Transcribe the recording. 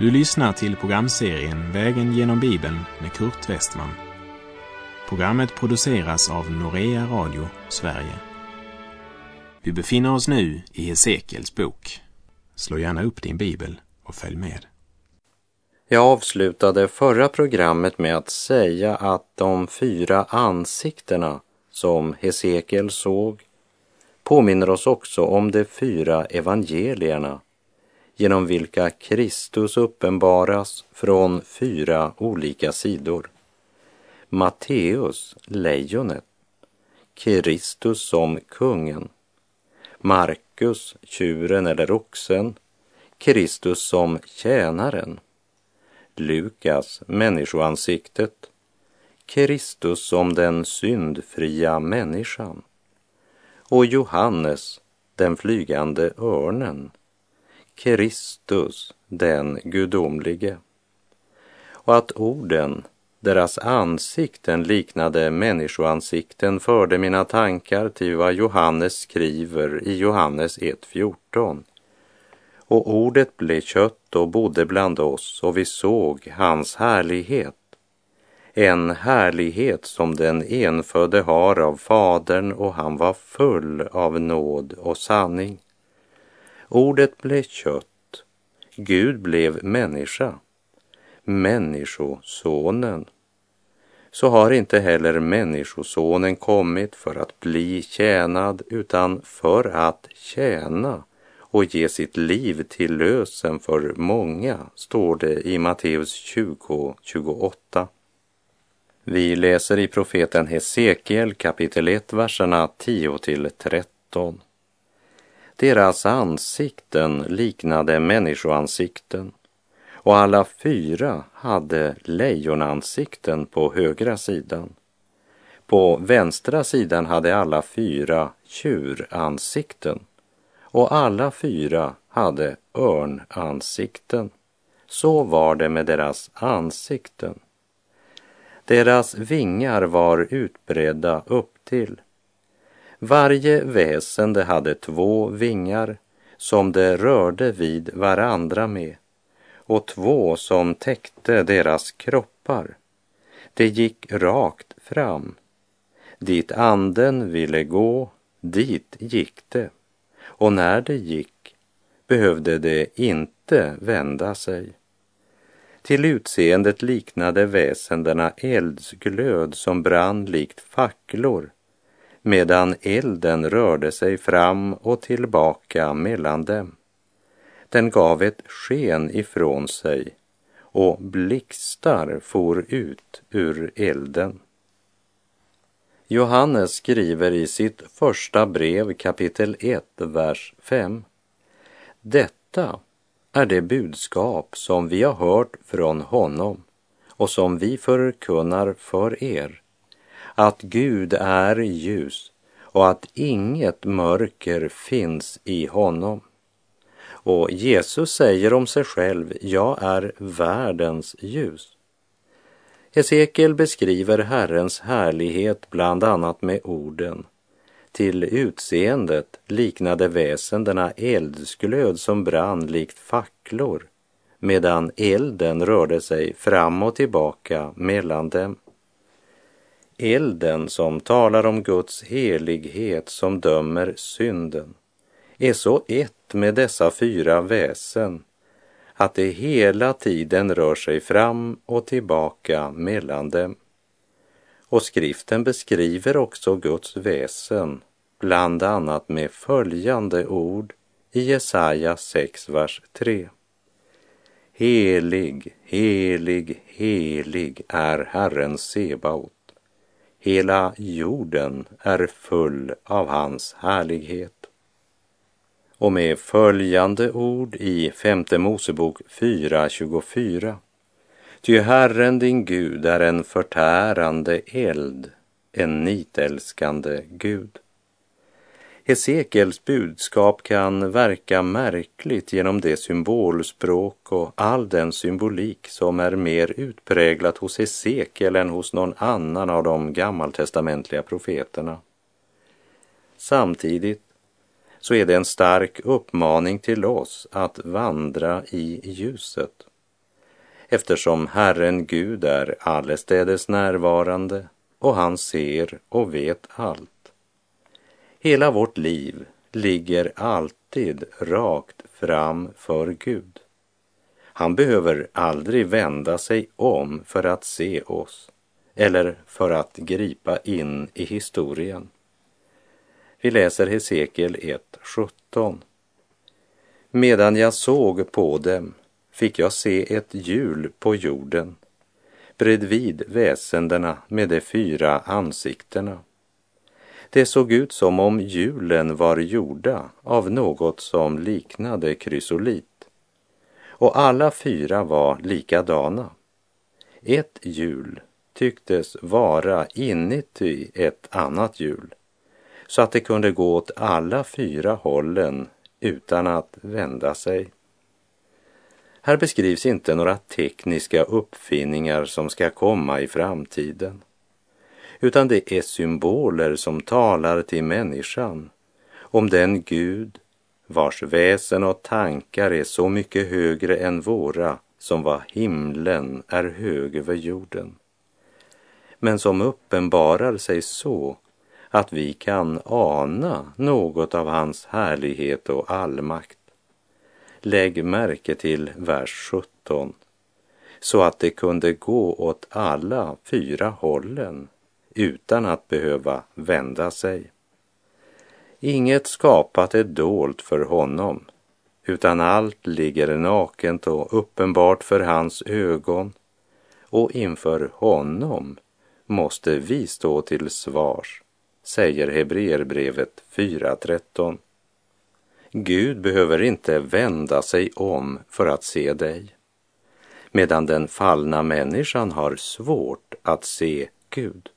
Du lyssnar till programserien Vägen genom Bibeln med Kurt Westman. Programmet produceras av Norea Radio Sverige. Vi befinner oss nu i Hesekiels bok. Slå gärna upp din bibel och följ med. Jag avslutade förra programmet med att säga att de fyra ansiktena som Hesekiel såg påminner oss också om de fyra evangelierna genom vilka Kristus uppenbaras från fyra olika sidor. Matteus, lejonet, Kristus som kungen, Markus, tjuren eller oxen, Kristus som tjänaren, Lukas, människoansiktet, Kristus som den syndfria människan. Och Johannes, den flygande örnen, Kristus, den gudomlige. Och att orden, deras ansikten liknade människoansikten förde mina tankar till vad Johannes skriver i Johannes 1.14. Och ordet blev kött och bodde bland oss och vi såg hans härlighet. En härlighet som den enfödde har av Fadern och han var full av nåd och sanning. Ordet blev kött. Gud blev människa. Människosonen. Så har inte heller Människosonen kommit för att bli tjänad utan för att tjäna och ge sitt liv till lösen för många, står det i Matteus 20, 28. Vi läser i profeten Hesekiel kapitel 1, verserna 10 till 13. Deras ansikten liknade människoansikten och alla fyra hade lejonansikten på högra sidan. På vänstra sidan hade alla fyra tjuransikten och alla fyra hade örnansikten. Så var det med deras ansikten. Deras vingar var utbredda upp till varje väsende hade två vingar som de rörde vid varandra med och två som täckte deras kroppar. Det gick rakt fram. Dit anden ville gå, dit gick det. Och när det gick behövde det inte vända sig. Till utseendet liknade väsendena eldsglöd som brann likt facklor medan elden rörde sig fram och tillbaka mellan dem. Den gav ett sken ifrån sig och blixtar for ut ur elden. Johannes skriver i sitt första brev kapitel 1, vers 5. Detta är det budskap som vi har hört från honom och som vi förkunnar för er att Gud är ljus och att inget mörker finns i honom. Och Jesus säger om sig själv, jag är världens ljus. Hesekiel beskriver Herrens härlighet bland annat med orden till utseendet liknade väsendena eldsglöd som brann likt facklor medan elden rörde sig fram och tillbaka mellan dem. Elden som talar om Guds helighet som dömer synden är så ett med dessa fyra väsen att det hela tiden rör sig fram och tillbaka mellan dem. Och skriften beskriver också Guds väsen, bland annat med följande ord i Jesaja 6, vers 3. Helig, helig, helig är Herren Sebaot. Hela jorden är full av hans härlighet. Och med följande ord i femte Mosebok 4.24. Ty Herren din Gud är en förtärande eld, en nitälskande Gud. Hesekiels budskap kan verka märkligt genom det symbolspråk och all den symbolik som är mer utpräglat hos Hesekiel än hos någon annan av de gammaltestamentliga profeterna. Samtidigt så är det en stark uppmaning till oss att vandra i ljuset eftersom Herren Gud är allestädes närvarande och han ser och vet allt. Hela vårt liv ligger alltid rakt fram för Gud. Han behöver aldrig vända sig om för att se oss eller för att gripa in i historien. Vi läser Hesekiel 1.17. Medan jag såg på dem fick jag se ett hjul på jorden bredvid väsendena med de fyra ansiktena. Det såg ut som om hjulen var gjorda av något som liknade krysolit. Och alla fyra var likadana. Ett hjul tycktes vara inuti ett annat hjul så att det kunde gå åt alla fyra hållen utan att vända sig. Här beskrivs inte några tekniska uppfinningar som ska komma i framtiden, utan det är symboler som talar till människan om den Gud vars väsen och tankar är så mycket högre än våra som vad himlen är hög över jorden. Men som uppenbarar sig så att vi kan ana något av hans härlighet och allmakt. Lägg märke till vers 17. Så att det kunde gå åt alla fyra hållen utan att behöva vända sig. Inget skapat är dolt för honom, utan allt ligger nakent och uppenbart för hans ögon och inför honom måste vi stå till svars säger Hebreerbrevet 4.13. Gud behöver inte vända sig om för att se dig, medan den fallna människan har svårt att se Gud.